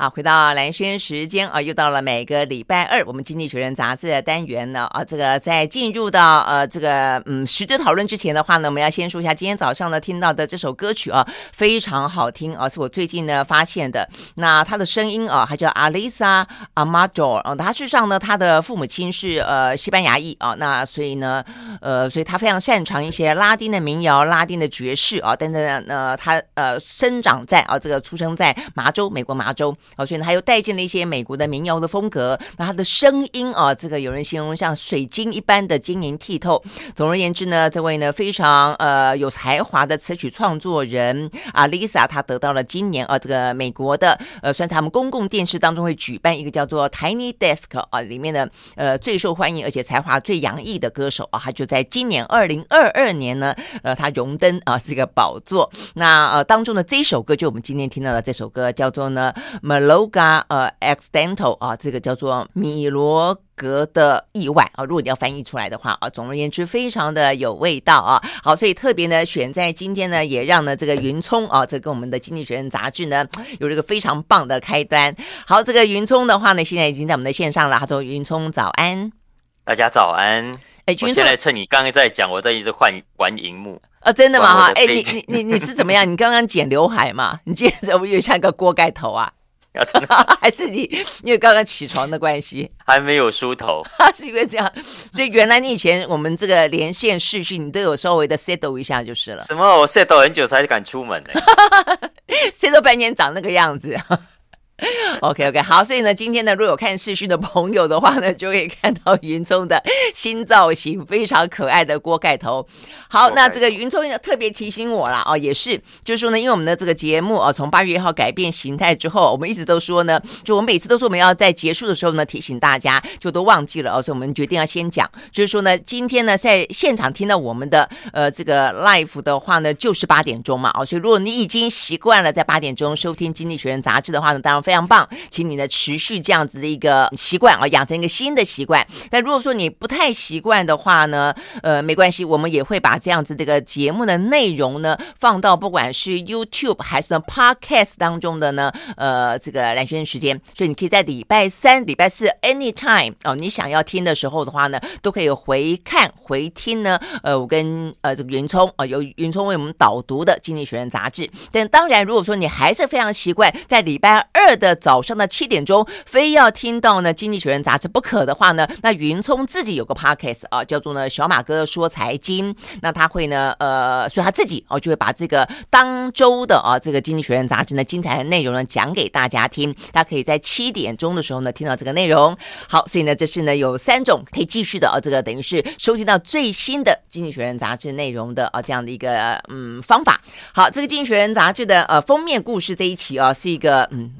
好，回到蓝轩时间啊，又到了每个礼拜二，我们《经济学人》杂志的单元呢啊，这个在进入到呃这个嗯实质讨论之前的话呢，我们要先说一下今天早上呢听到的这首歌曲啊，非常好听啊，是我最近呢发现的。那他的声音啊，他叫 Alisa Amador 啊，他事实上呢，他的父母亲是呃西班牙裔啊，那所以呢，呃，所以他非常擅长一些拉丁的民谣、拉丁的爵士啊，但是呢，呃，他呃生长在啊这个出生在麻州，美国麻州。哦，所以呢，他又带进了一些美国的民谣的风格。那他的声音啊，这个有人形容像水晶一般的晶莹剔透。总而言之呢，这位呢非常呃有才华的词曲创作人啊，Lisa，她得到了今年啊这个美国的呃，算是他们公共电视当中会举办一个叫做 Tiny Desk 啊里面的呃最受欢迎而且才华最洋溢的歌手啊，他就在今年二零二二年呢，呃，他荣登啊这个宝座。那呃当中的这一首歌，就我们今天听到的这首歌，叫做呢。Milonga 呃，accidental 啊，这个叫做米罗格的意外啊。如果你要翻译出来的话啊，总而言之，非常的有味道啊。好，所以特别呢，选在今天呢，也让呢这个云聪啊，这跟我们的《经济学人》杂志呢有这个非常棒的开端。好，这个云聪的话呢，现在已经在我们的线上了。他说：“云聪早安，大家早安。”哎，我现在趁你刚刚在讲，我在一直换玩荧幕啊，真的吗？哈，哎，你你你你是怎么样？你刚刚剪刘海嘛？你今天怎么又像一个锅盖头啊？还是你因为刚刚起床的关系，还没有梳头，是因为这样，所以原来你以前我们这个连线视讯，你都有稍微的 settle 一下就是了。什么？我 settle 很久才敢出门呢？settle 半年长那个样子。OK OK 好，所以呢，今天呢，如果有看视讯的朋友的话呢，就可以看到 云聪的新造型，非常可爱的锅盖头。好，那这个云聪特别提醒我了啊，也是，就是说呢，因为我们的这个节目啊，从八月一号改变形态之后，我们一直都说呢，就我们每次都说我们要在结束的时候呢，提醒大家，就都忘记了哦，所以我们决定要先讲，就是说呢，今天呢，在现场听到我们的呃这个 live 的话呢，就是八点钟嘛，哦，所以如果你已经习惯了在八点钟收听《经济学人》杂志的话呢，当然。非常棒，请你呢持续这样子的一个习惯啊，养成一个新的习惯。但如果说你不太习惯的话呢，呃，没关系，我们也会把这样子这个节目的内容呢放到不管是 YouTube 还是 Podcast 当中的呢，呃，这个兰萱时间，所以你可以在礼拜三、礼拜四 anytime 哦，你想要听的时候的话呢，都可以回看回听呢。呃，我跟呃这个云聪啊、由云聪为我们导读的《经济学人》杂志。但当然，如果说你还是非常习惯在礼拜二。的早上的七点钟，非要听到呢《经济学人》杂志不可的话呢，那云聪自己有个 podcast 啊，叫做呢小马哥说财经，那他会呢，呃，所以他自己哦就会把这个当周的啊这个《经济学人》杂志呢精彩的内容呢讲给大家听，大家可以在七点钟的时候呢听到这个内容。好，所以呢这是呢有三种可以继续的啊，这个等于是收集到最新的《经济学人》杂志内容的啊这样的一个嗯方法。好，这个《经济学人》杂志的呃封面故事这一期啊是一个嗯。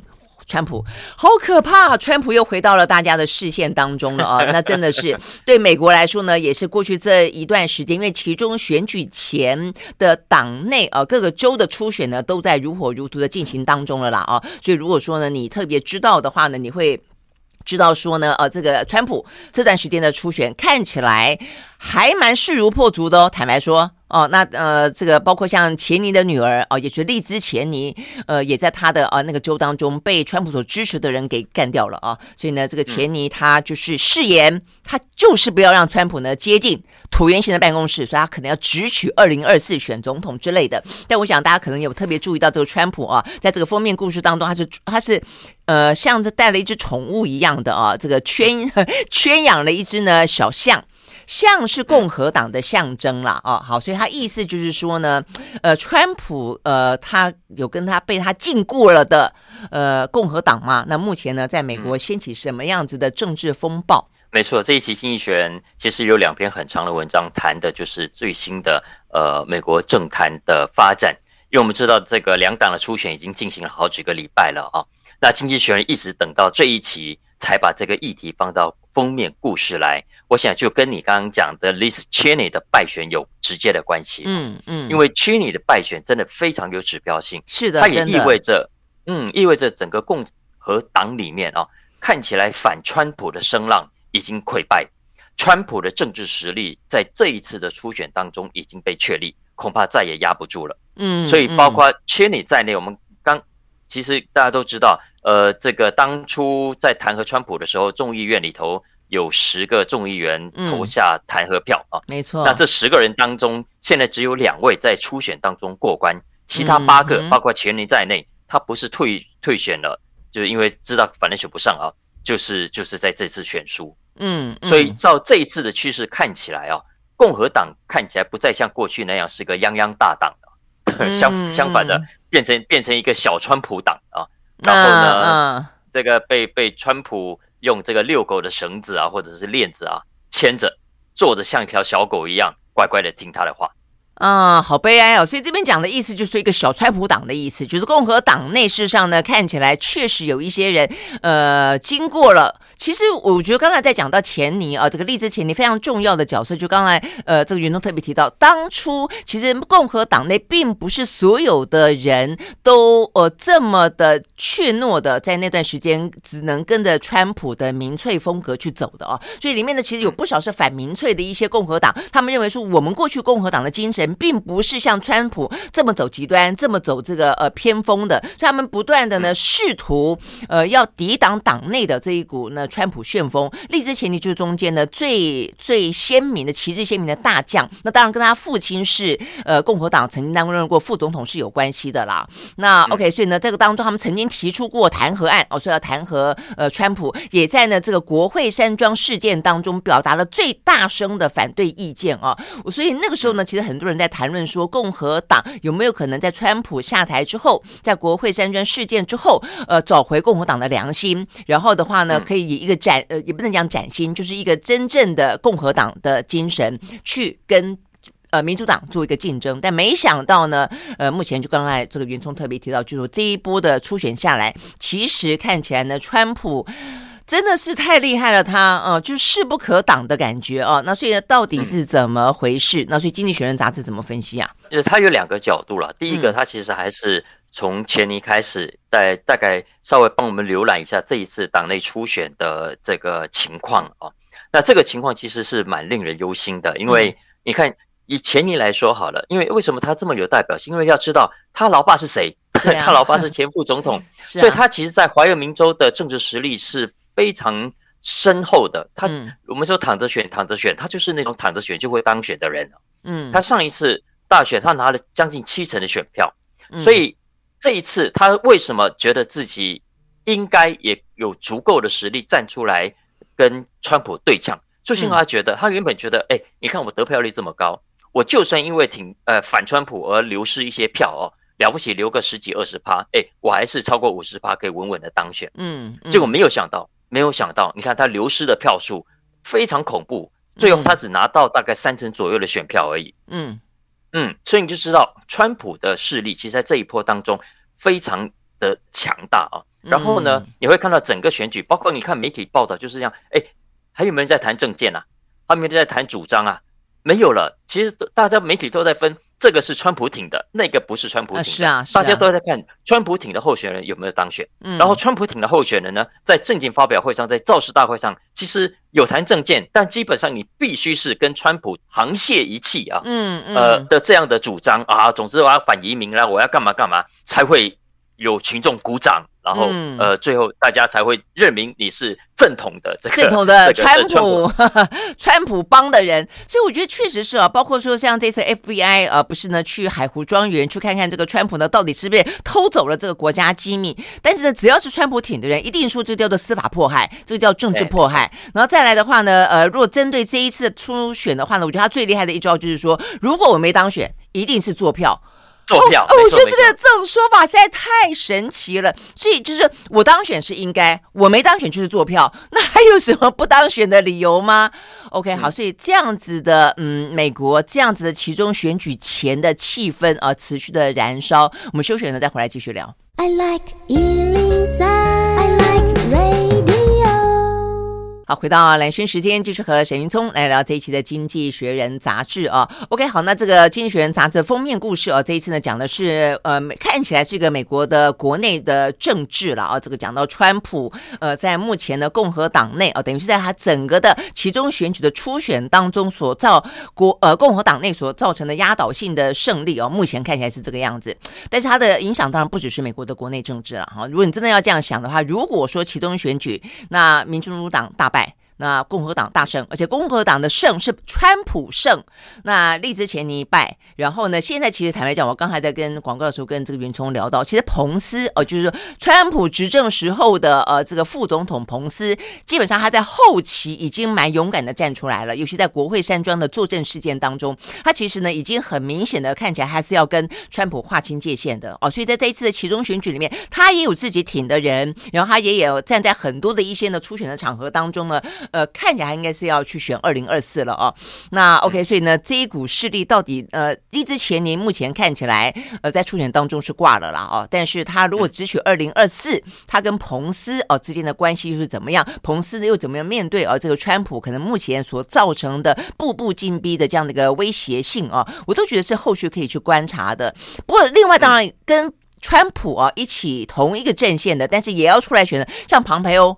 川普好可怕，川普又回到了大家的视线当中了啊！那真的是对美国来说呢，也是过去这一段时间，因为其中选举前的党内啊各个州的初选呢，都在如火如荼的进行当中了啦啊！所以如果说呢，你特别知道的话呢，你会知道说呢，呃，这个川普这段时间的初选看起来还蛮势如破竹的哦，坦白说。哦，那呃，这个包括像钱尼的女儿哦，也是莉兹钱尼，呃，也在他的呃那个州当中被川普所支持的人给干掉了啊。所以呢，这个钱尼他就是誓言，他就是不要让川普呢接近椭圆形的办公室，所以他可能要直取二零二四选总统之类的。但我想大家可能有特别注意到这个川普啊，在这个封面故事当中，他是他是呃像是带了一只宠物一样的啊，这个圈 圈养了一只呢小象。象是共和党的象征啦，哦，好，所以他意思就是说呢，呃，川普呃，他有跟他被他禁锢了的呃共和党嘛？那目前呢，在美国掀起什么样子的政治风暴？没错，这一期《经济学人》其实有两篇很长的文章，谈的就是最新的呃美国政坛的发展。因为我们知道这个两党的初选已经进行了好几个礼拜了啊，那《经济学人》一直等到这一期才把这个议题放到封面故事来，我想就跟你刚刚讲的 Liz Cheney 的败选有直接的关系。嗯嗯，因为 Cheney 的败选真的非常有指标性。是的，它也意味着，嗯，意味着整个共和党里面啊，看起来反川普的声浪已经溃败，川普的政治实力在这一次的初选当中已经被确立，恐怕再也压不住了。嗯，所以包括 Cheney 在内，我们刚其实大家都知道，呃，这个当初在弹劾川普的时候，众议院里头有十个众议员投下弹劾票啊，没错。那这十个人当中，现在只有两位在初选当中过关，其他八个，包括钱尼在内，他不是退退选了，就是因为知道反正选不上啊，就是就是在这次选书。嗯，所以照这一次的趋势看起来啊，共和党看起来不再像过去那样是个泱泱大党了，相相反的。变成变成一个小川普党啊，然后呢，嗯、这个被被川普用这个遛狗的绳子啊，或者是链子啊牵着，坐着像一条小狗一样，乖乖的听他的话。啊，好悲哀哦！所以这边讲的意思就是一个小川普党的意思，就是共和党内事上呢，看起来确实有一些人，呃，经过了。其实我觉得刚才在讲到钱尼啊，这个丽兹钱尼非常重要的角色，就刚才呃，这个云东特别提到，当初其实共和党内并不是所有的人都呃这么的怯懦的，在那段时间只能跟着川普的民粹风格去走的啊。所以里面呢，其实有不少是反民粹的一些共和党，他们认为说我们过去共和党的精神。并不是像川普这么走极端，这么走这个呃偏锋的，所以他们不断的呢试图呃要抵挡党内的这一股呢川普旋风。丽兹前提就是中间的最最鲜明的旗帜鲜明的大将，那当然跟他父亲是呃共和党曾经担任过副总统是有关系的啦。那 OK，所以呢这个当中他们曾经提出过弹劾案哦，说要弹劾呃川普，也在呢这个国会山庄事件当中表达了最大声的反对意见啊。所以那个时候呢，其实很多人。在谈论说，共和党有没有可能在川普下台之后，在国会山庄事件之后，呃，找回共和党的良心，然后的话呢，可以以一个崭呃，也不能讲崭新，就是一个真正的共和党的精神去跟呃民主党做一个竞争。但没想到呢，呃，目前就刚才这个袁聪特别提到，就是这一波的初选下来，其实看起来呢，川普。真的是太厉害了他，他、呃、嗯，就势不可挡的感觉哦。那所以呢，到底是怎么回事？那所以《经济学人》杂志怎么分析啊？呃，他有两个角度了。第一个，他其实还是从前尼开始，在大概稍微帮我们浏览一下这一次党内初选的这个情况啊。那这个情况其实是蛮令人忧心的，因为你看以前尼来说好了，因为为什么他这么有代表性？因为要知道他老爸是谁，啊、他老爸是前副总统，啊、所以他其实，在怀俄明州的政治实力是。非常深厚的，他、嗯、我们说躺着选，躺着选，他就是那种躺着选就会当选的人。嗯，他上一次大选他拿了将近七成的选票，嗯、所以这一次他为什么觉得自己应该也有足够的实力站出来跟川普对呛？就是因为他觉得他原本觉得，哎、欸，你看我得票率这么高，我就算因为挺呃反川普而流失一些票哦，了不起留个十几二十趴，哎、欸，我还是超过五十趴可以稳稳的当选。嗯，结果没有想到。没有想到，你看他流失的票数非常恐怖，最后他只拿到大概三成左右的选票而已。嗯嗯，所以你就知道川普的势力其实在这一波当中非常的强大啊。然后呢，你会看到整个选举，包括你看媒体报道就是这样，哎，还有没有人在谈政见啊？还有没有人在谈主张啊？没有了。其实大家媒体都在分。这个是川普挺的，那个不是川普挺的。是啊，大家都在看川普挺的候选人有没有当选。嗯，然后川普挺的候选人呢，在政见发表会上，在造势大会上，其实有谈政见，但基本上你必须是跟川普沆瀣一气啊。嗯嗯。呃的这样的主张啊，总之我要反移民啦，我要干嘛干嘛，才会有群众鼓掌。然后，呃，最后大家才会认明你是正统的这个正统的 川普 川普帮的人。所以我觉得确实是啊，包括说像这次 FBI 呃，不是呢去海湖庄园去看看这个川普呢到底是不是偷走了这个国家机密。但是呢，只要是川普挺的人，一定说这叫做司法迫害，这个叫政治迫害。然后再来的话呢，呃，如果针对这一次初选的话呢，我觉得他最厉害的一招就是说，如果我没当选，一定是作票。做票哦，我觉得这个这种说法实在太神奇了。所以就是我当选是应该，我没当选就是做票，那还有什么不当选的理由吗？OK，好，所以这样子的，嗯，美国这样子的其中选举前的气氛啊，持续的燃烧。我们休息了再回来继续聊。I like 好，回到蓝轩时间，继续和沈云聪来聊这一期的《经济学人》杂志啊。OK，好，那这个《经济学人》杂志封面故事啊，这一次呢讲的是呃，看起来是一个美国的国内的政治了啊。这个讲到川普呃，在目前的共和党内啊，等于是在他整个的其中选举的初选当中所造国呃共和党内所造成的压倒性的胜利哦，目前看起来是这个样子。但是它的影响当然不只是美国的国内政治了哈。如果你真的要这样想的话，如果说其中选举那民主党大败。那共和党大胜，而且共和党的胜是川普胜。那利兹钱尼败，然后呢，现在其实坦白讲，我刚才在跟广告的时候跟这个云聪聊到，其实彭斯哦、就是川普执政时候的呃这个副总统彭斯，基本上他在后期已经蛮勇敢的站出来了，尤其在国会山庄的作证事件当中，他其实呢已经很明显的看起来还是要跟川普划清界限的哦。所以在这一次的其中选举里面，他也有自己挺的人，然后他也有站在很多的一些呢初选的场合当中呢。呃，看起来应该是要去选二零二四了哦。那 OK，所以呢，这一股势力到底呃，一之前您目前看起来呃，在初选当中是挂了啦哦。但是他如果只取二零二四，他跟彭斯哦之间的关系又是怎么样？彭斯呢又怎么样面对哦这个川普可能目前所造成的步步紧逼的这样的一个威胁性啊？我都觉得是后续可以去观察的。不过另外当然跟川普啊一起同一个阵线的，但是也要出来选的，像庞培欧。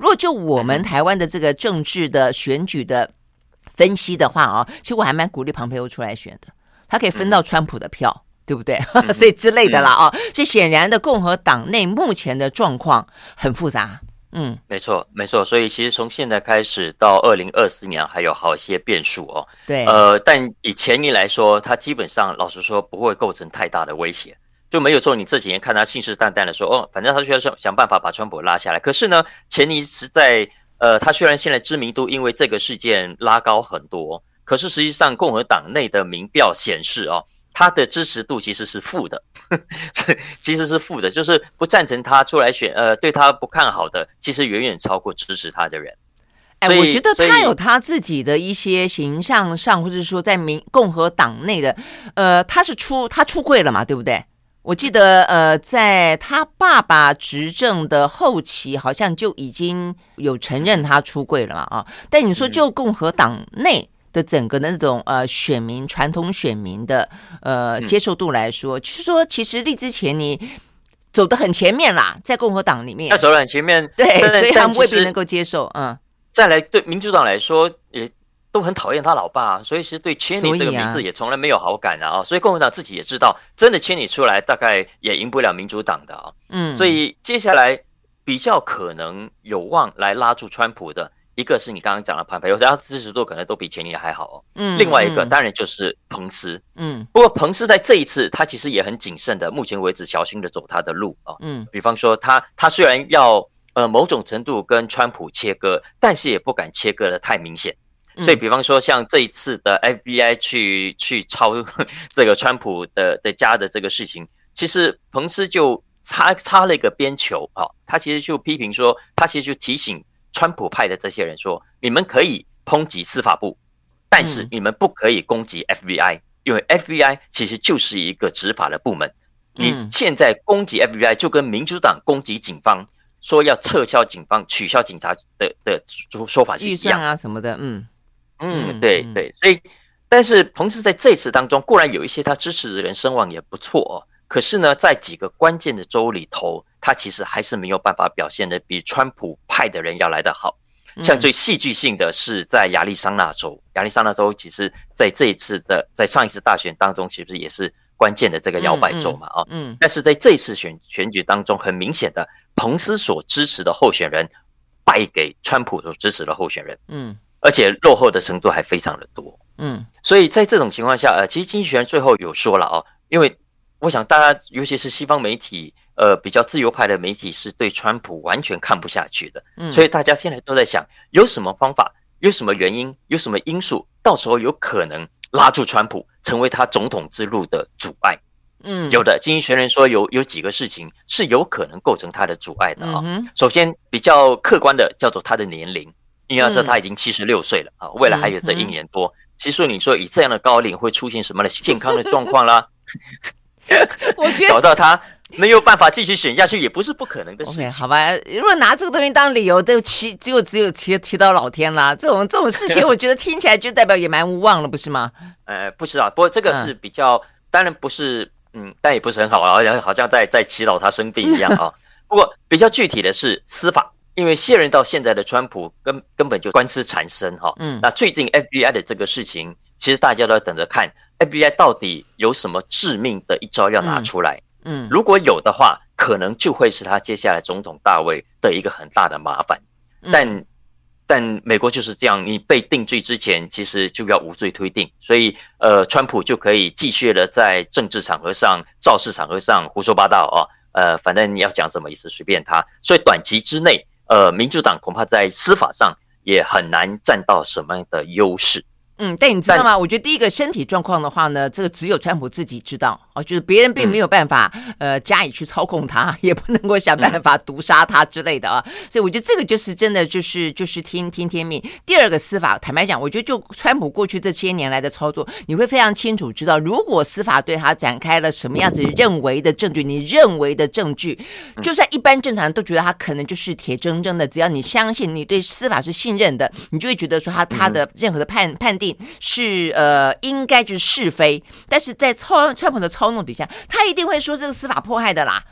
如果就我们台湾的这个政治的选举的分析的话啊，其实我还蛮鼓励庞培欧出来选的，他可以分到川普的票，对不对？所以之类的啦啊，所以显然的共和党内目前的状况很复杂。嗯，没错，没错。所以其实从现在开始到二零二四年还有好些变数哦。对，呃，但以前年来说，他基本上老实说不会构成太大的威胁。就没有说你这几年看他信誓旦旦的说哦，反正他需要想想办法把川普拉下来。可是呢，前提是在呃，他虽然现在知名度因为这个事件拉高很多，可是实际上共和党内的民调显示哦，他的支持度其实是负的，是其实是负的，就是不赞成他出来选，呃，对他不看好的，其实远远超过支持他的人。哎，我觉得他有他自己的一些形象上，或者说在民共和党内的，呃，他是出他出柜了嘛，对不对？我记得，呃，在他爸爸执政的后期，好像就已经有承认他出柜了嘛，啊。但你说，就共和党内的整个的那种呃选民、传统选民的呃接受度来说，就是说，其实利之前你走的很前面啦，在共和党里面，他走得很前面，对，所以他们未必能够接受。嗯，再来对民主党来说也。都很讨厌他老爸，啊所以其实对千里这个名字也从来没有好感啊。所以，啊、所以共和党自己也知道，真的千里出来大概也赢不了民主党的啊。嗯，所以接下来比较可能有望来拉住川普的一个是你刚刚讲的庞培欧，他支持度可能都比钱尼还好哦。嗯，另外一个当然就是彭斯。嗯，不过彭斯在这一次他其实也很谨慎的，目前为止小心的走他的路啊。嗯，比方说他他虽然要呃某种程度跟川普切割，但是也不敢切割的太明显。所以，比方说，像这一次的 FBI 去去抄 这个川普的的家的这个事情，其实彭斯就插插了一个边球啊，他其实就批评说，他其实就提醒川普派的这些人说，你们可以抨击司法部，但是你们不可以攻击 FBI，因为 FBI 其实就是一个执法的部门。你现在攻击 FBI，就跟民主党攻击警方，说要撤销警方、取消警察的的说说法是一样啊什么的，嗯。嗯，对对，所以，但是彭斯在这次当中固然有一些他支持的人声望也不错哦，可是呢，在几个关键的州里头，他其实还是没有办法表现的比川普派的人要来得好。像最戏剧性的是在亚利桑那州，亚利桑那州其实在这一次的在上一次大选当中，其实也是关键的这个摇摆州嘛啊，嗯，但是在这次选选举当中，很明显的，彭斯所支持的候选人败给川普所支持的候选人，嗯。而且落后的程度还非常的多，嗯，所以在这种情况下，呃，其实经济学人最后有说了哦，因为我想大家，尤其是西方媒体，呃，比较自由派的媒体是对川普完全看不下去的，嗯，所以大家现在都在想，有什么方法，有什么原因，有什么因素，到时候有可能拉住川普，成为他总统之路的阻碍，嗯，有的经济学人说有有几个事情是有可能构成他的阻碍的啊，首先比较客观的叫做他的年龄。因为要说他已经七十六岁了啊，未来还有这一年多。其实你说以这样的高龄会出现什么的健康的状况啦？我觉得搞到他没有办法继续选下去，也不是不可能的事情。好吧，如果拿这个东西当理由，都祈只有只有祈祈祷老天啦。这种这种事情，我觉得听起来就代表也蛮无望了，不是吗？呃，不知道，不过这个是比较，嗯、当然不是，嗯，但也不是很好，好像好像在在祈祷他生病一样啊。不过比较具体的是司法，因为卸任到现在的川普根根本就官司缠身哈。嗯，那最近 FBI 的这个事情，其实大家都在等着看 FBI 到底有什么致命的一招要拿出来。嗯嗯，如果有的话，可能就会是他接下来总统大位的一个很大的麻烦。但、嗯、但美国就是这样，你被定罪之前，其实就要无罪推定，所以呃，川普就可以继续的在政治场合上、造势场合上胡说八道啊。呃，反正你要讲什么意思，随便他。所以短期之内，呃，民主党恐怕在司法上也很难占到什么样的优势。嗯，但你知道吗？我觉得第一个身体状况的话呢，这个只有川普自己知道哦，就是别人并没有办法、嗯、呃加以去操控他，也不能够想办法毒杀他之类的啊。所以我觉得这个就是真的就是就是听听天命。第二个司法，坦白讲，我觉得就川普过去这些年来的操作，你会非常清楚知道，如果司法对他展开了什么样子认为的证据，你认为的证据，就算一般正常人都觉得他可能就是铁铮铮的，只要你相信你对司法是信任的，你就会觉得说他他的任何的判判定。是呃，应该就是是非，但是在操川普的操弄底下，他一定会说这个司法迫害的啦。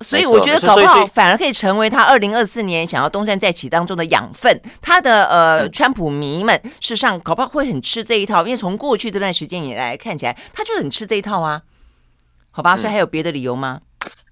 所以我觉得搞不好反而可以成为他二零二四年想要东山再起当中的养分。他的呃，川普迷们事实上搞不好会很吃这一套，因为从过去这段时间以来看起来，他就很吃这一套啊。好吧，所以还有别的理由吗？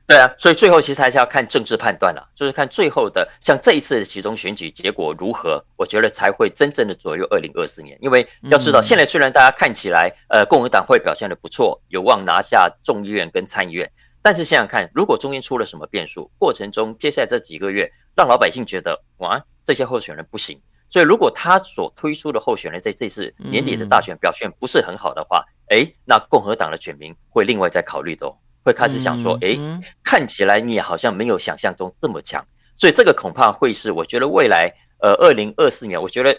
对啊，所以最后其实还是要看政治判断了，就是看最后的像这一次的其中选举结果如何，我觉得才会真正的左右二零二四年。因为要知道，现在虽然大家看起来，呃，共和党会表现的不错，有望拿下众议院跟参议院，但是想想看，如果中间出了什么变数，过程中接下来这几个月让老百姓觉得哇，这些候选人不行，所以如果他所推出的候选人在这次年底的大选表现不是很好的话，哎，那共和党的选民会另外再考虑的哦。会开始想说，哎，看起来你好像没有想象中这么强，所以这个恐怕会是我觉得未来，呃，二零二四年，我觉得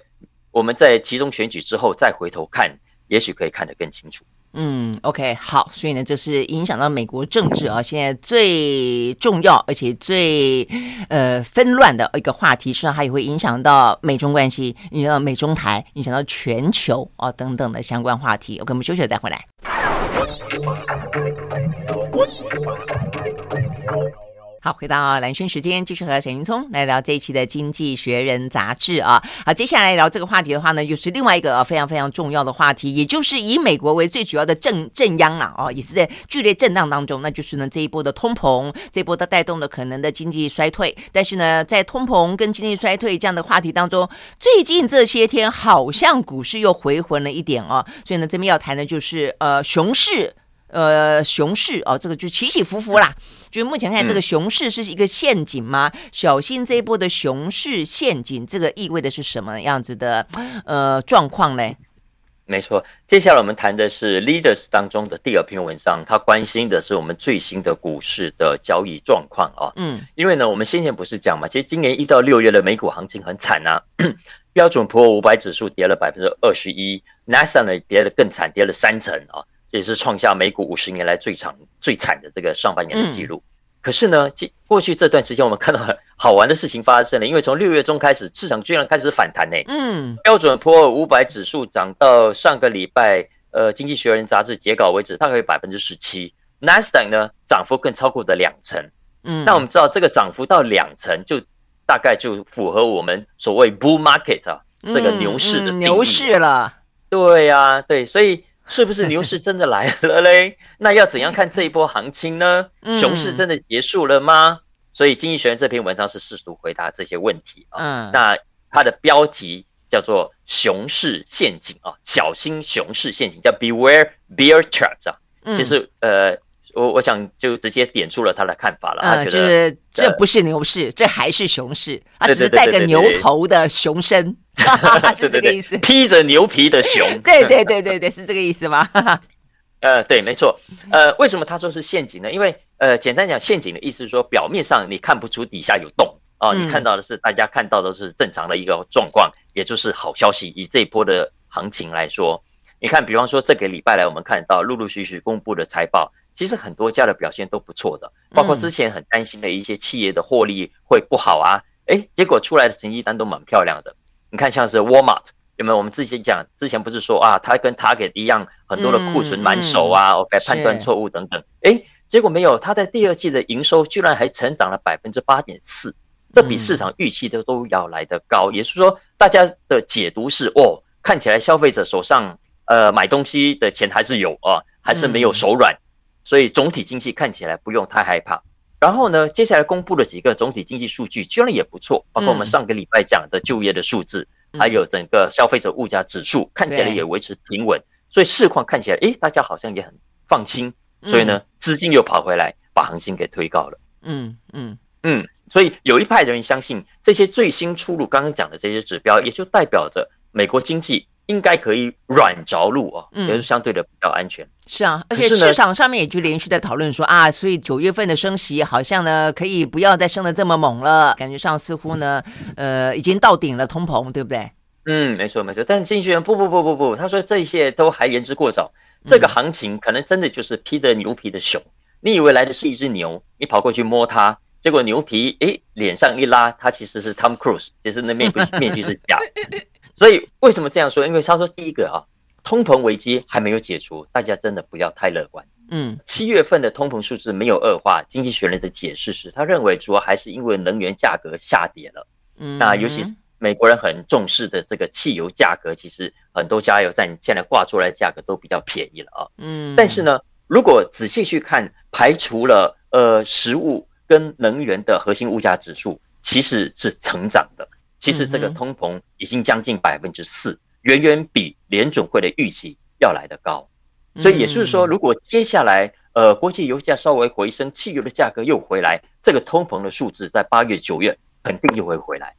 我们在其中选举之后再回头看，也许可以看得更清楚。嗯，OK，好，所以呢，这是影响到美国政治啊，现在最重要而且最呃纷乱的一个话题，实际上它也会影响到美中关系，影响到美中台，影响到全球啊等等的相关话题。OK，我们休息了再回来。好，回到蓝轩时间，继续和沈云聪来聊这一期的《经济学人》杂志啊。好，接下来聊这个话题的话呢，又是另外一个非常非常重要的话题，也就是以美国为最主要的正正央了啊，也是在剧烈震荡当中。那就是呢，这一波的通膨，这一波的带动的可能的经济衰退。但是呢，在通膨跟经济衰退这样的话题当中，最近这些天好像股市又回魂了一点哦。所以呢，这边要谈的就是呃熊市。呃，熊市哦，这个就起起伏伏啦。就目前看，这个熊市是一个陷阱吗？嗯、小心这一波的熊市陷阱，这个意味的是什么样子的呃状况呢？没错，接下来我们谈的是 Leaders 当中的第二篇文章，他关心的是我们最新的股市的交易状况啊。嗯，因为呢，我们先前不是讲嘛，其实今年一到六月的美股行情很惨啊，标准普尔五百指数跌了百分之二十一，Nasdaq 呢跌得更惨，跌了三成啊。也是创下美股五十年来最长、最惨的这个上半年的记录。可是呢，过去这段时间我们看到很好玩的事情发生了，因为从六月中开始，市场居然开始反弹呢。嗯，标准普尔五百指数涨到上个礼拜，呃，《经济学人》杂志截稿为止，大概有百分之十七。纳斯达克呢，涨幅更超过的两成。嗯，那我们知道这个涨幅到两成，就大概就符合我们所谓 bull market 啊，这个牛市的牛市了。对呀，对，所以。是不是牛市真的来了嘞？那要怎样看这一波行情呢？熊市真的结束了吗？所以《经济学人》这篇文章是试图回答这些问题啊。那它的标题叫做“熊市陷阱”啊，小心熊市陷阱，叫 “Beware Bear Trap” 啊。其实呃，我我想就直接点出了他的看法了。他觉得这不是牛市，这还是熊市，他只是带个牛头的熊身。是这个意思，披着牛皮的熊，对对对对对，是这个意思吗？呃，对，没错。呃，为什么他说是陷阱呢？因为呃，简单讲，陷阱的意思是说，表面上你看不出底下有洞啊，你看到的是大家看到的是正常的一个状况，也就是好消息。以这一波的行情来说，你看，比方说这个礼拜来，我们看到陆陆续续公布的财报，其实很多家的表现都不错的，包括之前很担心的一些企业的获利会不好啊，哎，结果出来的成绩单都蛮漂亮的。你看，像是 Walmart 有没有？我们之前讲，之前不是说啊，它跟 Target 一样，很多的库存满手啊，OK，判断错误等等，哎，结果没有，它在第二季的营收居然还成长了百分之八点四，这比市场预期的都要来得高。也是说，大家的解读是，哦，看起来消费者手上呃买东西的钱还是有啊，还是没有手软。所以总体经济看起来不用太害怕。然后呢，接下来公布的几个总体经济数据居然也不错，包括我们上个礼拜讲的就业的数字，还有整个消费者物价指数看起来也维持平稳。所以市况看起来，诶，大家好像也很放心。所以呢，资金又跑回来，把行情给推高了。嗯嗯嗯。所以有一派人相信，这些最新出炉刚刚讲的这些指标，也就代表着美国经济。应该可以软着陆啊，也是相对的比较安全。嗯、是啊，而且市场上面也就连续在讨论说啊，所以九月份的升息好像呢，可以不要再升的这么猛了，感觉上似乎呢，呃，已经到顶了通膨，对不对？嗯，没错没错。但是经济学人不不不不不，他说这些都还言之过早，这个行情可能真的就是披着牛皮的熊。嗯、你以为来的是一只牛，你跑过去摸它，结果牛皮诶脸上一拉，它其实是 Tom Cruise，其实那面具 面具是假。所以为什么这样说？因为他说第一个啊，通膨危机还没有解除，大家真的不要太乐观。嗯，七月份的通膨数字没有恶化，经济学人的解释是他认为主要还是因为能源价格下跌了。嗯，那尤其是美国人很重视的这个汽油价格，其实很多加油站现在挂出来的价格都比较便宜了啊。嗯，但是呢，如果仔细去看，排除了呃食物跟能源的核心物价指数，其实是成长的。其实这个通膨已经将近百分之四，远远比联准会的预期要来得高。所以也就是说，如果接下来呃国际油价稍微回升，汽油的价格又回来，这个通膨的数字在八月九月肯定又会回来。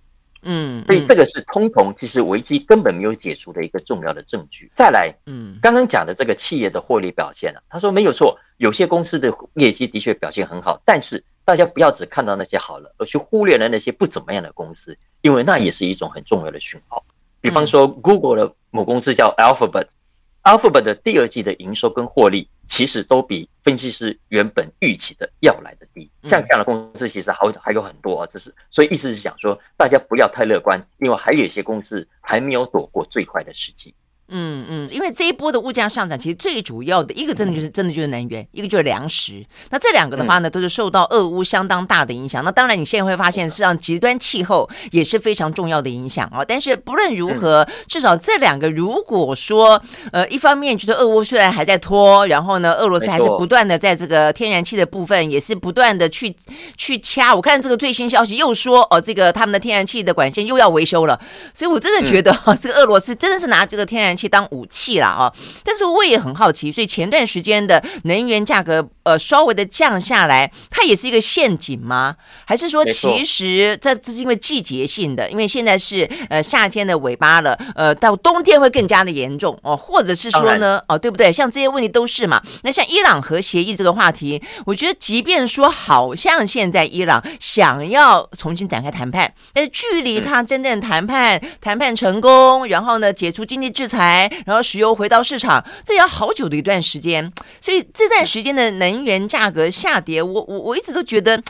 嗯，所以这个是通膨其实危机根本没有解除的一个重要的证据。再来，嗯，刚刚讲的这个企业的获利表现啊，他说没有错，有些公司的业绩的确表现很好，但是。大家不要只看到那些好了，而去忽略了那些不怎么样的公司，因为那也是一种很重要的讯号。比方说，Google 的母公司叫 Alphabet，Alphabet 的第二季的营收跟获利，其实都比分析师原本预期的要来的低。像这样的公司，其实还还有很多啊，这是所以意思是想说，大家不要太乐观，因为还有一些公司还没有躲过最坏的时机。嗯嗯，因为这一波的物价上涨，其实最主要的一个真的就是真的就是能源，一个就是粮食。那这两个的话呢，都是受到俄乌相当大的影响。那当然，你现在会发现，实际上极端气候也是非常重要的影响啊。但是不论如何，至少这两个，如果说呃，一方面就是俄乌虽然还在拖，然后呢，俄罗斯还是不断的在这个天然气的部分也是不断的去去掐。我看这个最新消息又说哦，这个他们的天然气的管线又要维修了。所以我真的觉得哈，这个俄罗斯真的是拿这个天然气当武器了啊！但是我也很好奇，所以前段时间的能源价格呃稍微的降下来，它也是一个陷阱吗？还是说其实这这是因为季节性的？因为现在是呃夏天的尾巴了，呃到冬天会更加的严重哦，或者是说呢哦对不对？像这些问题都是嘛。那像伊朗核协议这个话题，我觉得即便说好像现在伊朗想要重新展开谈判，但是距离他真正谈判谈判成功，然后呢解除经济制裁。然后石油回到市场，这要好久的一段时间，所以这段时间的能源价格下跌，我我我一直都觉得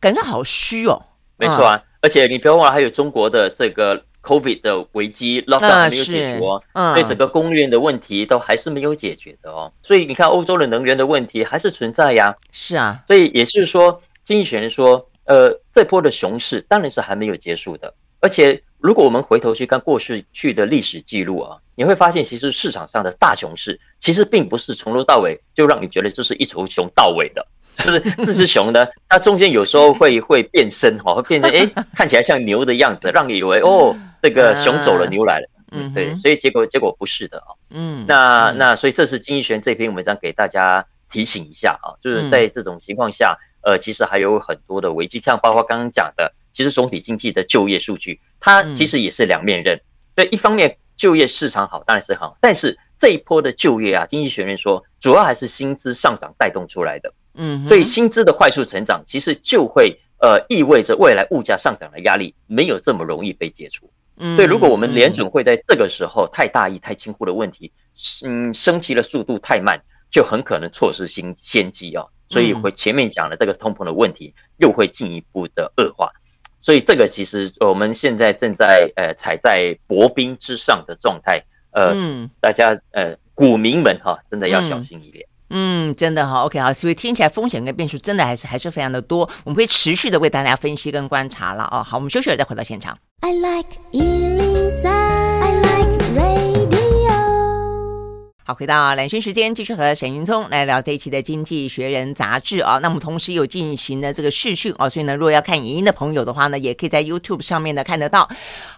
感觉好虚哦。没错啊，而且你不要忘了，还有中国的这个 COVID 的危机，lockdown 还没有解除哦，所以整个供应链的问题都还是没有解决的哦。所以你看，欧洲的能源的问题还是存在呀。是啊，所以也是说，经济学人说，呃，这波的熊市当然是还没有结束的，而且。如果我们回头去看过去去的历史记录啊，你会发现，其实市场上的大熊市，其实并不是从头到尾就让你觉得这是一头熊到尾的，就是这只熊呢，它中间有时候会会变身哈，会变成哎，看起来像牛的样子，让你以为哦，这个熊走了，牛来了，嗯，对，所以结果结果不是的啊，嗯，那那所以这是经济学这篇文章给大家提醒一下啊，就是在这种情况下，呃，其实还有很多的危机，像包括刚刚讲的，其实总体经济的就业数据。它其实也是两面刃，对，一方面就业市场好当然是好，但是这一波的就业啊，经济学人说主要还是薪资上涨带动出来的，嗯，所以薪资的快速成长其实就会呃意味着未来物价上涨的压力没有这么容易被解除，嗯，所以如果我们联准会在这个时候太大意太轻忽的问题，嗯，升息的速度太慢，就很可能错失新先机哦。所以会前面讲的这个通膨的问题又会进一步的恶化。所以这个其实我们现在正在呃踩在薄冰之上的状态，呃，嗯、大家呃股民们哈，真的要小心一点。嗯，真的哈，OK 好，所以听起来风险跟变数真的还是还是非常的多，我们会持续的为大家分析跟观察了哦。好，我们休息了再回到现场。I like 回到蓝轩时间，继续和沈云聪来聊这一期的《经济学人》杂志啊。那么同时有进行的这个视讯啊，所以呢，如果要看影音的朋友的话呢，也可以在 YouTube 上面呢看得到。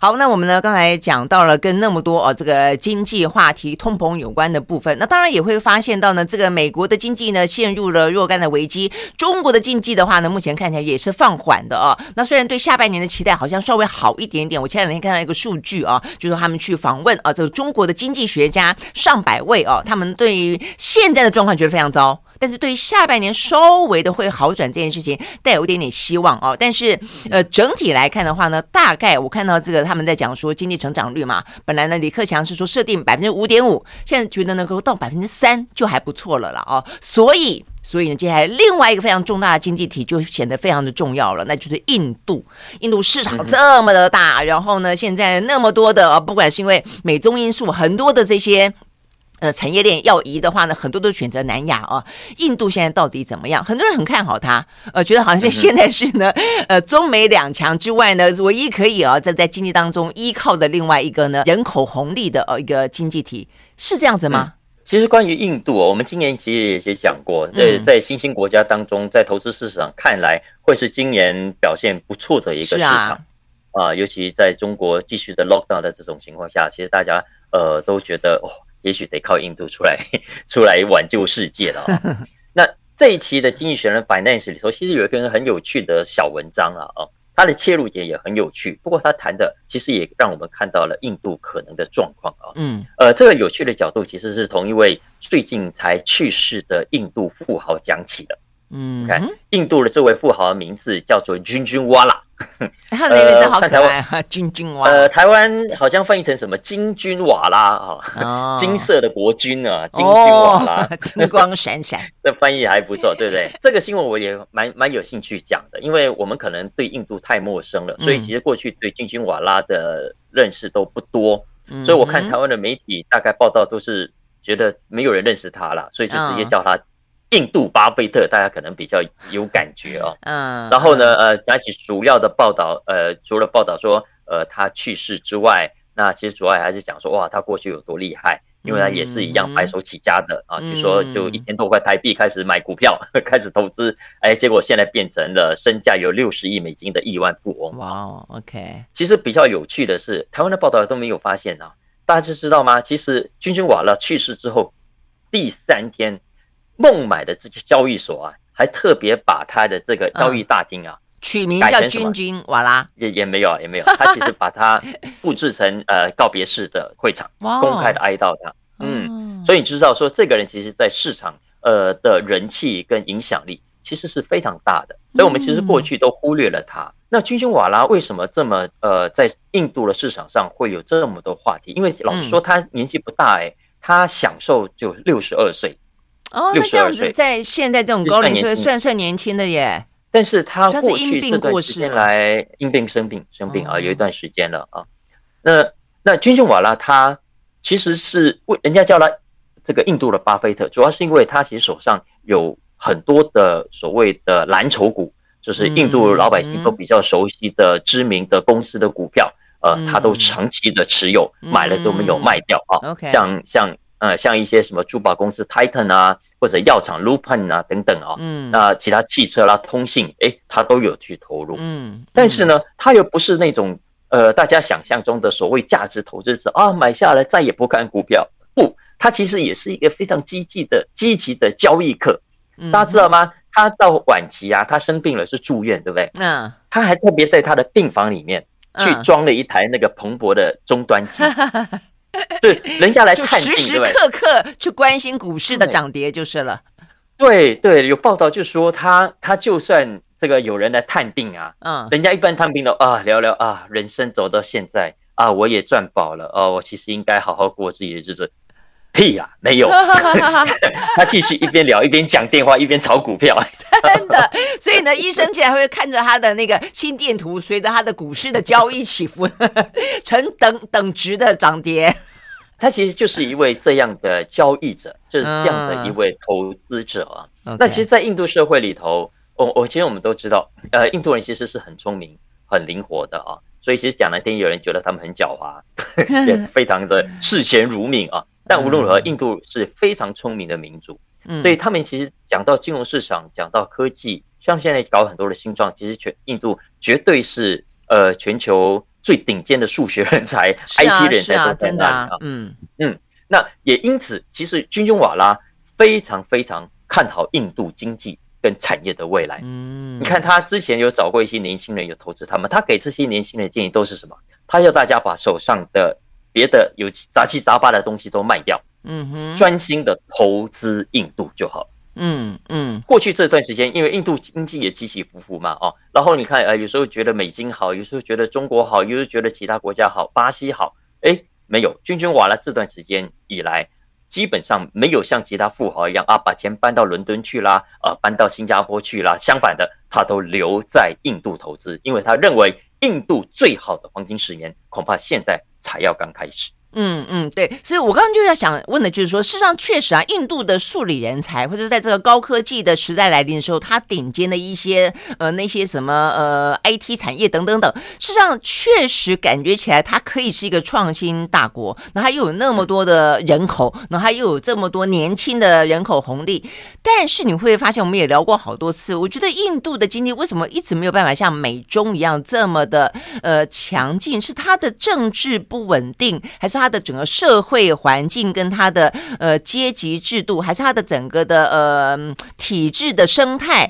好，那我们呢刚才讲到了跟那么多哦这个经济话题、通膨有关的部分，那当然也会发现到呢，这个美国的经济呢陷入了若干的危机，中国的经济的话呢，目前看起来也是放缓的啊。那虽然对下半年的期待好像稍微好一点点，我前两天看到一个数据啊，就是他们去访问啊这个中国的经济学家上百位。哦，他们对于现在的状况觉得非常糟，但是对于下半年稍微的会好转这件事情带有一点点希望哦。但是呃，整体来看的话呢，大概我看到这个他们在讲说经济成长率嘛，本来呢李克强是说设定百分之五点五，现在觉得能够到百分之三就还不错了了哦。所以所以呢，接下来另外一个非常重大的经济体就显得非常的重要了，那就是印度。印度市场这么的大，然后呢，现在那么多的啊，不管是因为美中因素，很多的这些。呃，产业链要移的话呢，很多都选择南亚啊。印度现在到底怎么样？很多人很看好它，呃，觉得好像现在是呢，呃，中美两强之外呢，唯一可以啊在在经济当中依靠的另外一个呢，人口红利的呃一个经济体，是这样子吗？嗯、其实关于印度，我们今年其实也也讲过，呃，在新兴国家当中，在投资市场看来会是今年表现不错的一个市场啊，啊，尤其在中国继续的 lockdown 的这种情况下，其实大家呃都觉得哦。也许得靠印度出来 出来挽救世界了。那这一期的《经济学人》Finance 里头，其实有一篇很有趣的小文章啊，哦，它的切入点也很有趣。不过他谈的其实也让我们看到了印度可能的状况啊。嗯，呃，这个有趣的角度其实是同一位最近才去世的印度富豪讲起的。嗯，看印度的这位富豪的名字叫做君君瓦拉。他的名字好可爱哈，君君瓦。呃，台湾好像翻译成什么金君瓦拉啊，哦、金色的国君啊，金君瓦拉，哦、金光闪闪，这翻译还不错，对不对？这个新闻我也蛮蛮有兴趣讲的，因为我们可能对印度太陌生了，所以其实过去对金君瓦拉的认识都不多，嗯、所以我看台湾的媒体大概报道都是觉得没有人认识他了，所以就直接叫他。印度巴菲特，大家可能比较有感觉哦。嗯，然后呢，呃，讲起主要的报道，呃，除了报道说，呃，他去世之外，那其实主要还是讲说，哇，他过去有多厉害，因为他也是一样白手起家的啊。据说就一千多块台币开始买股票，开始投资，哎，结果现在变成了身价有六十亿美金的亿万富翁。哇，OK。其实比较有趣的是，台湾的报道都没有发现啊。大家知道吗？其实君君瓦拉去世之后，第三天。孟买的这个交易所啊，还特别把他的这个交易大厅啊、嗯、取名叫君君瓦拉，也也没有也没有，他其实把它 布置成呃告别式的会场，公开的哀悼他。嗯，所以你知道说这个人其实在市场呃的人气跟影响力其实是非常大的，所以我们其实过去都忽略了他。那君君瓦拉为什么这么呃在印度的市场上会有这么多话题？因为老实说他年纪不大哎，他享受就六十二岁。哦，那这样子在现在这种高龄社会算算年轻的耶。但是他过去这段时间来因病生病生病啊，有一段时间了啊。那那君君瓦拉他其实是为人家叫他这个印度的巴菲特，主要是因为他其实手上有很多的所谓的蓝筹股，就是印度老百姓都比较熟悉的知名的公司的股票，呃，他都长期的持有，买了都没有卖掉啊。像像。呃，像一些什么珠宝公司 Titan 啊，或者药厂 Lupin 啊等等啊，嗯，那其他汽车啦、通信，诶、欸，他都有去投入，嗯，但是呢，他又不是那种呃大家想象中的所谓价值投资者啊，买下来再也不看股票，不，他其实也是一个非常积极的、积极的交易客，大家知道吗？他到晚期啊，他生病了是住院，对不对？嗯，他还特别在他的病房里面去装了一台那个彭博的终端机。对，人家来探定，就时时刻刻去关心股市的涨跌就是了。对对，有报道就说他他就算这个有人来探病啊，嗯，人家一般探病的啊，聊聊啊，人生走到现在啊，我也赚饱了哦，我其实应该好好过自己的日子。屁呀、啊，没有。他继续一边聊一边讲电话，一边炒股票。真的，所以呢，医生竟然会看着他的那个心电图，随着他的股市的交易起伏，成等等值的涨跌。他其实就是一位这样的交易者，就是这样的一位投资者啊。Uh. 那其实，在印度社会里头，我我其实我们都知道，呃，印度人其实是很聪明、很灵活的啊。所以其实讲难听，有人觉得他们很狡猾，也非常的视钱如命啊。但无论如何，印度是非常聪明的民族。所以他们其实讲到金融市场，讲到科技，像现在搞很多的新创，其实全印度绝对是呃全球最顶尖的数学人才、IT 人才都在那里啊。嗯嗯，那也因此，其实君君瓦拉非常非常看好印度经济跟产业的未来。嗯，你看他之前有找过一些年轻人有投资他们，他给这些年轻人的建议都是什么？他要大家把手上的别的有杂七杂八的东西都卖掉。嗯哼，专心的投资印度就好。嗯嗯，过去这段时间，因为印度经济也起起伏伏嘛，哦，然后你看，呃，有时候觉得美金好，有时候觉得中国好，有时候觉得其他国家好，巴西好，哎，没有，君君瓦拉这段时间以来，基本上没有像其他富豪一样啊，把钱搬到伦敦去啦，啊，搬到新加坡去啦，相反的，他都留在印度投资，因为他认为印度最好的黄金十年，恐怕现在才要刚开始。嗯嗯，对，所以我刚刚就要想问的就是说，事实上确实啊，印度的数理人才，或者在这个高科技的时代来临的时候，它顶尖的一些呃那些什么呃 IT 产业等等等，事实上确实感觉起来它可以是一个创新大国，那它又有那么多的人口，那它又有这么多年轻的人口红利，但是你会发现，我们也聊过好多次，我觉得印度的经济为什么一直没有办法像美中一样这么的呃强劲？是它的政治不稳定，还是它？它的整个社会环境跟他的呃阶级制度，还是他的整个的呃体制的生态，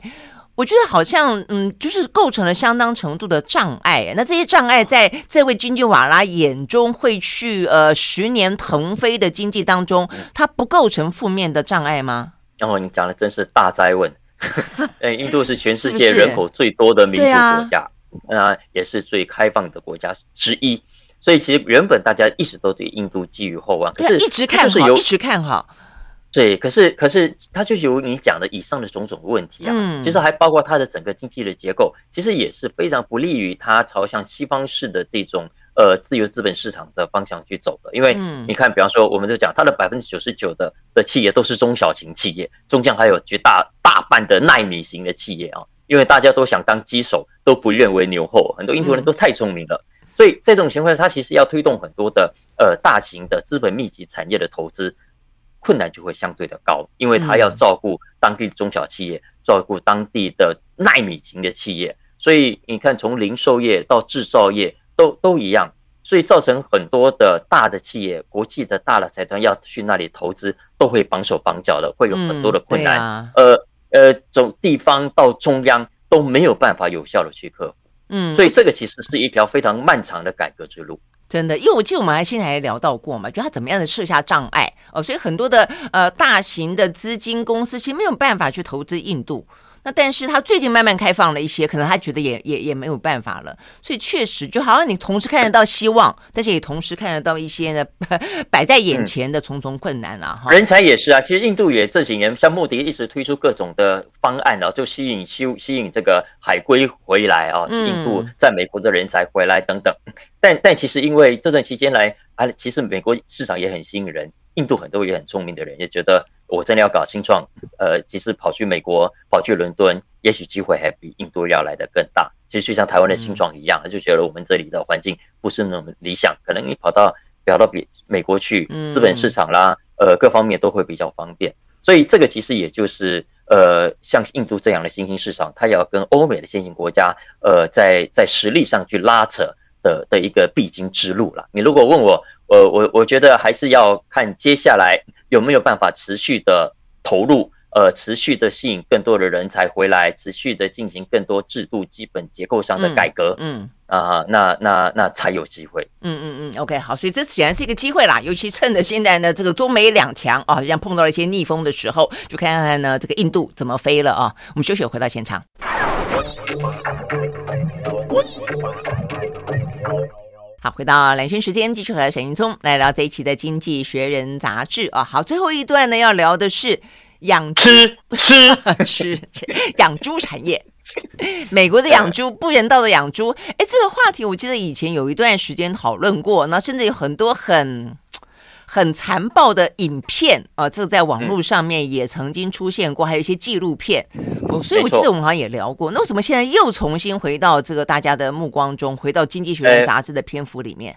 我觉得好像嗯，就是构成了相当程度的障碍。那这些障碍在这位经济瓦拉眼中，会去呃十年腾飞的经济当中，它不构成负面的障碍吗？然后、哦、你讲的真是大灾问。哎，印度是全世界人口最多的民主国家，啊，也是最开放的国家之一。所以其实原本大家一直都对印度寄予厚望，可是一直看好，一直看好。对，可是可是它就有你讲的以上的种种问题啊，嗯其实还包括它的整个经济的结构，其实也是非常不利于它朝向西方式的这种呃自由资本市场的方向去走的。因为你看，比方说，我们就讲它的百分之九十九的的企业都是中小型企业，中间还有绝大大半的耐米型的企业啊，因为大家都想当鸡手，都不愿为牛后，很多印度人都太聪明了。所以这种情况下，它其实要推动很多的呃大型的资本密集产业的投资，困难就会相对的高，因为它要照顾当地的中小企业，照顾当地的奈米型的企业。所以你看，从零售业到制造业都都一样，所以造成很多的大的企业、国际的大的财团要去那里投资，都会绑手绑脚的，会有很多的困难。呃呃，从地方到中央都没有办法有效的去克服。嗯，所以这个其实是一条非常漫长的改革之路，真的。因为我记得我们还现在还聊到过嘛，就他怎么样的设下障碍哦，所以很多的呃大型的资金公司其实没有办法去投资印度。那但是他最近慢慢开放了一些，可能他觉得也也也没有办法了，所以确实就好像你同时看得到希望，但是也同时看得到一些呢 摆在眼前的重重困难啊。哈、嗯，人才也是啊，其实印度也这几年像莫迪一直推出各种的方案啊，就吸引吸吸引这个海归回来啊，印度在美国的人才回来等等。嗯、但但其实因为这段期间来啊，其实美国市场也很吸引人，印度很多也很聪明的人也觉得。我真的要搞新创，呃，其实跑去美国，跑去伦敦，也许机会还比印度要来得更大。其实就像台湾的新创一样，就觉得我们这里的环境不是那么理想，可能你跑到跑到比美国去，资本市场啦，呃，各方面都会比较方便。所以这个其实也就是，呃，像印度这样的新兴市场，它要跟欧美的先进国家，呃，在在实力上去拉扯的的一个必经之路了。你如果问我，呃，我我觉得还是要看接下来。有没有办法持续的投入？呃，持续的吸引更多的人才回来，持续的进行更多制度基本结构上的改革。嗯，嗯啊，那那那才有机会。嗯嗯嗯，OK，好，所以这显然是一个机会啦。尤其趁着现在呢，这个中美两强啊，像碰到了一些逆风的时候，就看看呢这个印度怎么飞了啊。我们休息回到现场。好，回到蓝轩时间，继续和沈云聪来聊这一期的《经济学人》杂志啊。好，最后一段呢，要聊的是养 吃吃吃养猪产业。美国的养猪不人道的养猪，哎，这个话题我记得以前有一段时间讨论过，那甚至有很多很。很残暴的影片啊，这个在网络上面也曾经出现过，还有一些纪录片。哦所以，我记得我们好像也聊过。那为什么现在又重新回到这个大家的目光中，回到《经济学人》杂志的篇幅里面？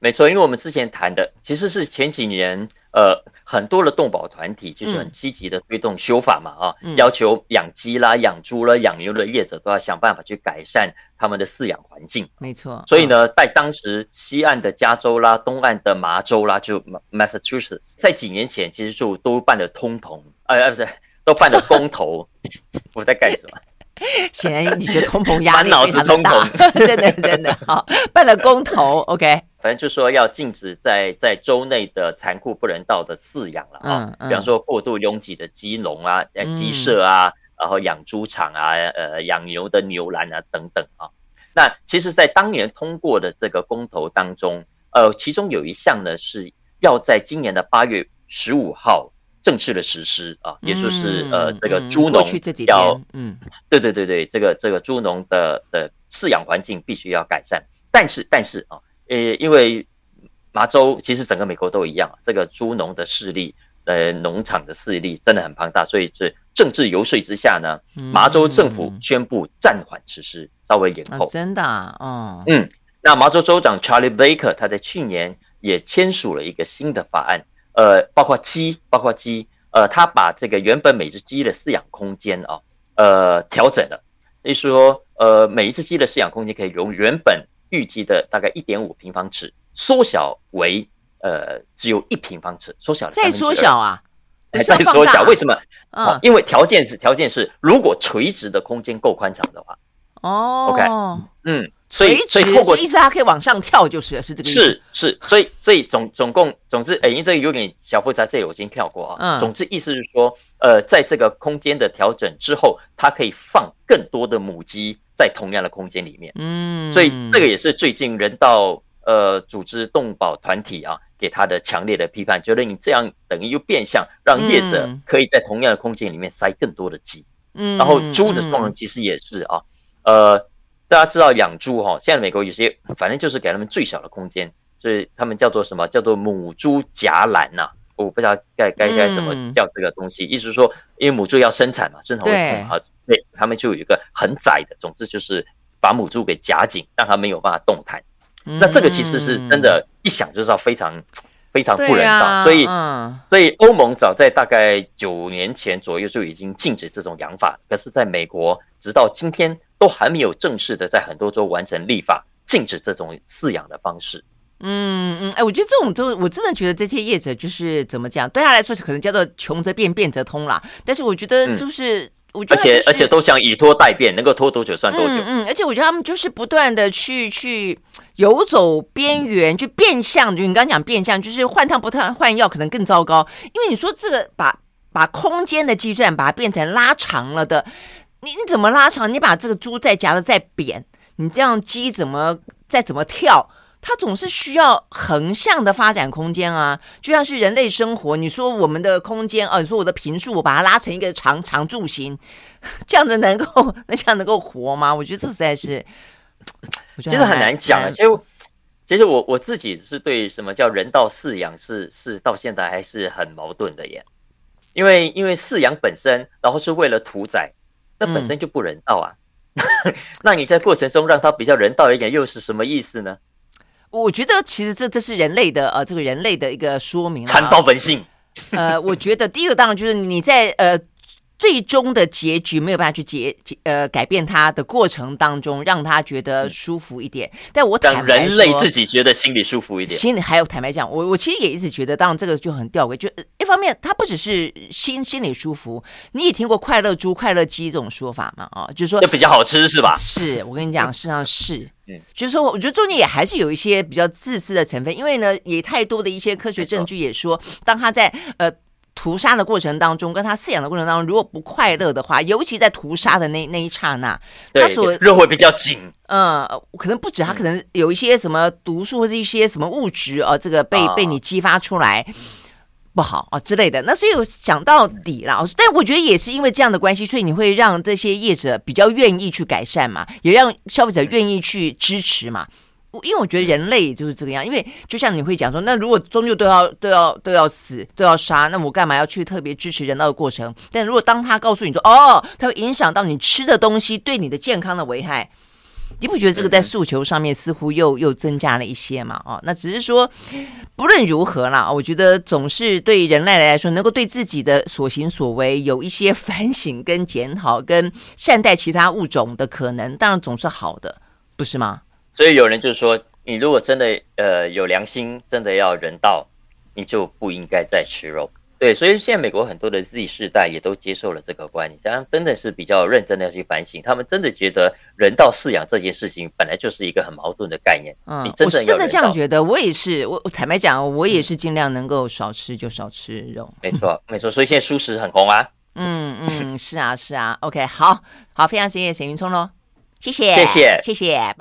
没错，因为我们之前谈的其实是前几年，呃，很多的动保团体就是很积极的推动修法嘛，啊，嗯、要求养鸡啦、养猪啦、养牛的业者都要想办法去改善他们的饲养环境。没错，所以呢，在当时西岸的加州啦、东岸的麻州啦，就 Massachusetts，在几年前其实就都办了通膨，呃，呃，不是，都办了公投。我在干什么？显然你觉得通膨压力非常 的大，真的真的好，办了公投，OK。反正就说要禁止在在州内的残酷不人道的饲养了啊，比方说过度拥挤的鸡笼啊、呃鸡舍啊，然后养猪场啊、呃养牛的牛栏啊等等啊。那其实，在当年通过的这个公投当中，呃，其中有一项呢是要在今年的八月十五号正式的实施啊，也就是呃这个猪农要嗯，对对对对，这个这个猪农的的饲养环境必须要改善，但是但是啊。呃，因为麻州其实整个美国都一样，这个猪农的势力，呃，农场的势力真的很庞大，所以是政治游说之下呢，麻州政府宣布暂缓实施，稍微延后。啊、真的啊，哦，嗯，那麻州州长 Charlie Baker 他在去年也签署了一个新的法案，呃，包括鸡，包括鸡，呃，他把这个原本每只鸡的饲养空间啊，呃，调整了，也就是说，呃，每一只鸡的饲养空间可以由原本预计的大概一点五平方尺，缩小为呃只有一平方尺，缩小了再缩小啊，再缩小，为什么？嗯，因为条件是条件是，如果垂直的空间够宽敞的话，哦，OK，嗯，所以所以透过意思它可以往上跳，就是是这个意思，是是，所以所以总总共总之，哎，因为这个有点小复杂，这里我已经跳过啊，嗯，总之意思是说，呃，在这个空间的调整之后，它可以放更多的母鸡。在同样的空间里面，嗯，所以这个也是最近人道呃组织动保团体啊给他的强烈的批判，觉得你这样等于又变相让业者可以在同样的空间里面塞更多的鸡，嗯，然后猪的状况其实也是啊，呃，大家知道养猪哈，现在美国有些反正就是给他们最小的空间，所以他们叫做什么？叫做母猪夹栏呐。我不知道该该该怎么叫这个东西，意思是说，因为母猪要生产嘛，生产会痛啊，对，他们就有一个很窄的，总之就是把母猪给夹紧，让它没有办法动弹。那这个其实是真的，一想就知道非常非常不人道。所以，所以欧盟早在大概九年前左右就已经禁止这种养法，可是在美国直到今天都还没有正式的在很多州完成立法禁止这种饲养的方式。嗯嗯，哎，我觉得这种都，我真的觉得这些业者就是怎么讲，对他来说是可能叫做穷则变，变则通啦。但是我觉得就是，嗯、我觉得、就是、而且而且都想以拖代变，能够拖多久算多久。嗯嗯，而且我觉得他们就是不断的去去游走边缘，就变相，就你刚刚讲变相，就是换汤不换换药，可能更糟糕。因为你说这个把把空间的计算把它变成拉长了的，你你怎么拉长？你把这个猪再夹的再扁，你这样鸡怎么再怎么跳？它总是需要横向的发展空间啊，就像是人类生活。你说我们的空间，啊，你说我的平数，我把它拉成一个长长柱形，这样子能够 那这样能够活吗？我觉得这实在是，其实很难讲啊。其实，其实我我自己是对什么叫人道饲养是是到现在还是很矛盾的耶。因为因为饲养本身，然后是为了屠宰，那本身就不人道啊。嗯、那你在过程中让它比较人道一点，又是什么意思呢？我觉得其实这这是人类的呃，这个人类的一个说明，残暴本性。呃，我觉得第一个当然就是你在呃。最终的结局没有办法去解解呃改变它的过程当中，让他觉得舒服一点。但我坦白说，人类自己觉得心里舒服一点，心里还有坦白讲，我我其实也一直觉得，当然这个就很吊诡。就一方面，它不只是心心里舒服，你也听过快乐猪、快乐鸡这种说法嘛？啊，就是说，就比较好吃是吧？是我跟你讲，事实上是，嗯，就是说，我觉得中间也还是有一些比较自私的成分，因为呢，也太多的一些科学证据也说，当他在呃。屠杀的过程当中，跟他饲养的过程当中，如果不快乐的话，尤其在屠杀的那那一刹那，他所肉会比较紧。嗯，可能不止，他可能有一些什么毒素或者一些什么物质啊，这个被、哦、被你激发出来不好啊之类的。那所以我讲到底了，但我觉得也是因为这样的关系，所以你会让这些业者比较愿意去改善嘛，也让消费者愿意去支持嘛。因为我觉得人类就是这个样，因为就像你会讲说，那如果终究都要都要都要死都要杀，那我干嘛要去特别支持人道的过程？但如果当他告诉你说，哦，它会影响到你吃的东西对你的健康的危害，你不觉得这个在诉求上面似乎又又增加了一些嘛？哦，那只是说，不论如何啦，我觉得总是对人类来说，能够对自己的所行所为有一些反省跟检讨，跟善待其他物种的可能，当然总是好的，不是吗？所以有人就说，你如果真的呃有良心，真的要人道，你就不应该再吃肉。对，所以现在美国很多的 Z 世代也都接受了这个观念，这样真的是比较认真的要去反省。他们真的觉得人道饲养这件事情本来就是一个很矛盾的概念。嗯，你真的我是真的这样觉得，我也是。我我坦白讲，我也是尽量能够少吃就少吃肉。没错，没错。所以现在素食很红啊。嗯嗯，是啊是啊。OK，好好，非常谢谢沈云聪喽，谢谢谢谢谢谢。